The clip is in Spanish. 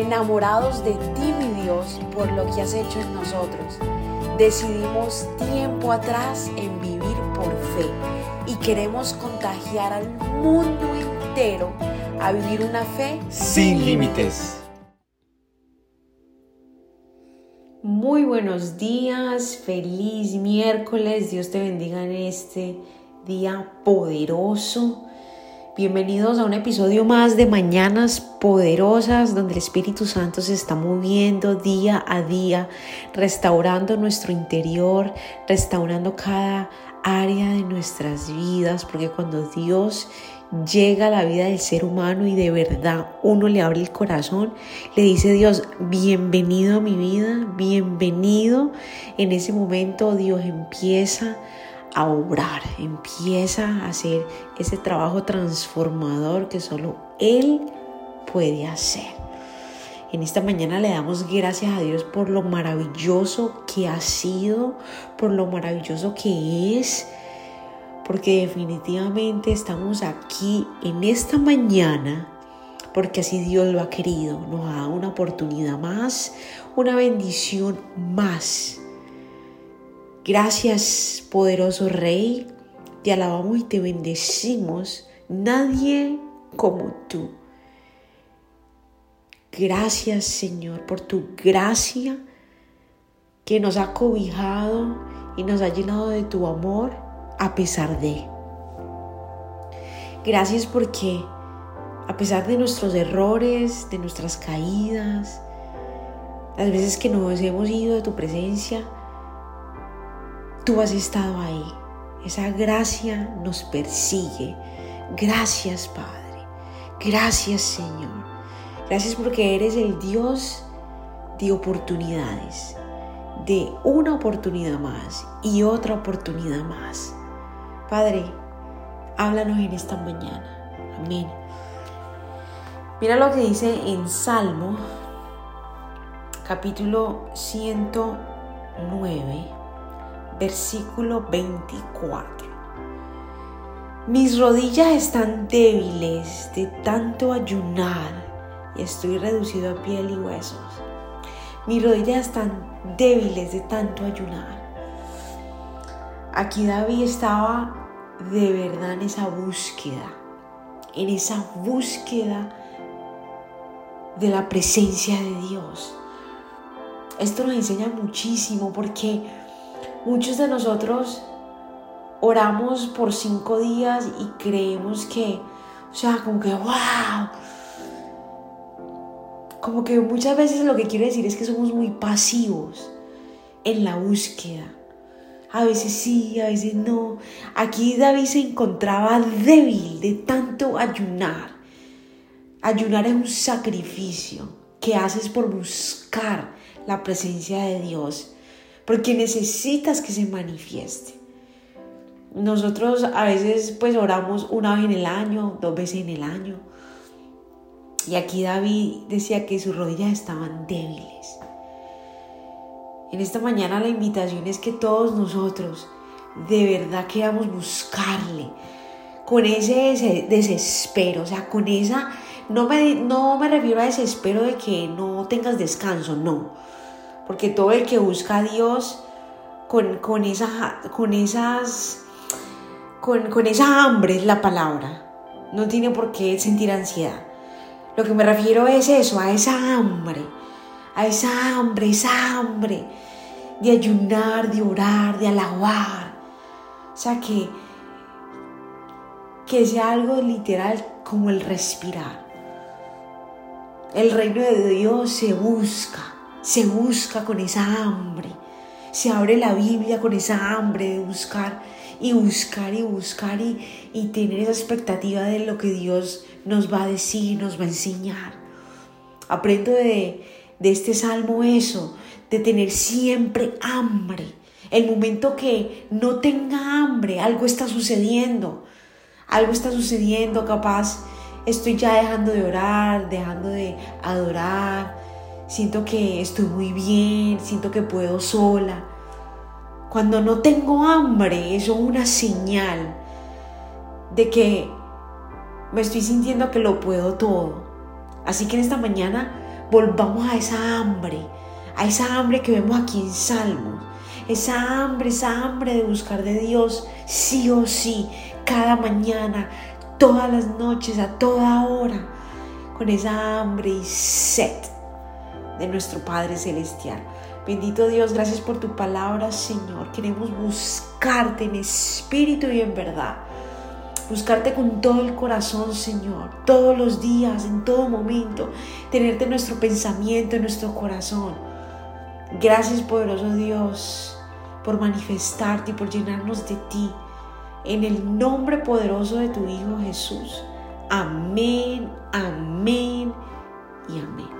enamorados de ti, mi Dios, por lo que has hecho en nosotros. Decidimos tiempo atrás en vivir por fe y queremos contagiar al mundo entero a vivir una fe sin límites. Muy buenos días, feliz miércoles, Dios te bendiga en este día poderoso. Bienvenidos a un episodio más de Mañanas Poderosas, donde el Espíritu Santo se está moviendo día a día, restaurando nuestro interior, restaurando cada área de nuestras vidas, porque cuando Dios llega a la vida del ser humano y de verdad uno le abre el corazón, le dice Dios, bienvenido a mi vida, bienvenido. En ese momento Dios empieza a obrar, empieza a hacer ese trabajo transformador que solo Él puede hacer. En esta mañana le damos gracias a Dios por lo maravilloso que ha sido, por lo maravilloso que es, porque definitivamente estamos aquí en esta mañana porque así Dios lo ha querido, nos ha dado una oportunidad más, una bendición más Gracias, poderoso Rey, te alabamos y te bendecimos. Nadie como tú. Gracias, Señor, por tu gracia que nos ha cobijado y nos ha llenado de tu amor a pesar de. Gracias porque a pesar de nuestros errores, de nuestras caídas, las veces que nos hemos ido de tu presencia, tú has estado ahí. Esa gracia nos persigue. Gracias Padre. Gracias Señor. Gracias porque eres el Dios de oportunidades. De una oportunidad más y otra oportunidad más. Padre, háblanos en esta mañana. Amén. Mira lo que dice en Salmo capítulo 109 versículo 24. Mis rodillas están débiles de tanto ayunar y estoy reducido a piel y huesos. Mis rodillas están débiles de tanto ayunar. Aquí David estaba de verdad en esa búsqueda, en esa búsqueda de la presencia de Dios. Esto nos enseña muchísimo porque Muchos de nosotros oramos por cinco días y creemos que, o sea, como que, wow. Como que muchas veces lo que quiere decir es que somos muy pasivos en la búsqueda. A veces sí, a veces no. Aquí David se encontraba débil de tanto ayunar. Ayunar es un sacrificio que haces por buscar la presencia de Dios porque necesitas que se manifieste. Nosotros a veces pues oramos una vez en el año, dos veces en el año. Y aquí David decía que sus rodillas estaban débiles. En esta mañana la invitación es que todos nosotros de verdad queramos buscarle con ese desespero, o sea, con esa, no me, no me refiero a desespero de que no tengas descanso, no, porque todo el que busca a Dios con, esa, con esas, con, esa hambre es la palabra, no tiene por qué sentir ansiedad. Lo que me refiero es eso, a esa hambre, a esa hambre, esa hambre de ayunar, de orar, de alabar. O sea, que, que sea algo literal como el respirar. El reino de Dios se busca se busca con esa hambre, se abre la Biblia con esa hambre de buscar y buscar y buscar y, tener esa expectativa de lo que Dios nos va a decir, nos va a enseñar. Aprendo de, de este salmo eso, de tener siempre hambre. El momento que no tenga hambre, algo está sucediendo. Algo está sucediendo, capaz estoy ya dejando de orar, dejando de adorar, siento que estoy muy bien, siento que puedo sola. Cuando no tengo hambre, eso es una señal de que me estoy sintiendo que lo puedo todo. Así que en esta mañana volvamos a esa hambre, a esa hambre que vemos aquí en Salmos, esa hambre, esa hambre de buscar de Dios sí o sí, cada mañana, todas las noches, a toda hora, con esa hambre y sed de nuestro Padre Celestial. Bendito Dios, gracias por tu palabra, Señor. Queremos buscarte en espíritu y en verdad. Buscarte con todo el corazón, Señor, todos los días, en todo momento. Tenerte en nuestro pensamiento, en nuestro corazón. Gracias, poderoso Dios, por manifestarte y por llenarnos de ti. En el nombre poderoso de tu Hijo Jesús. Amén, amén y amén.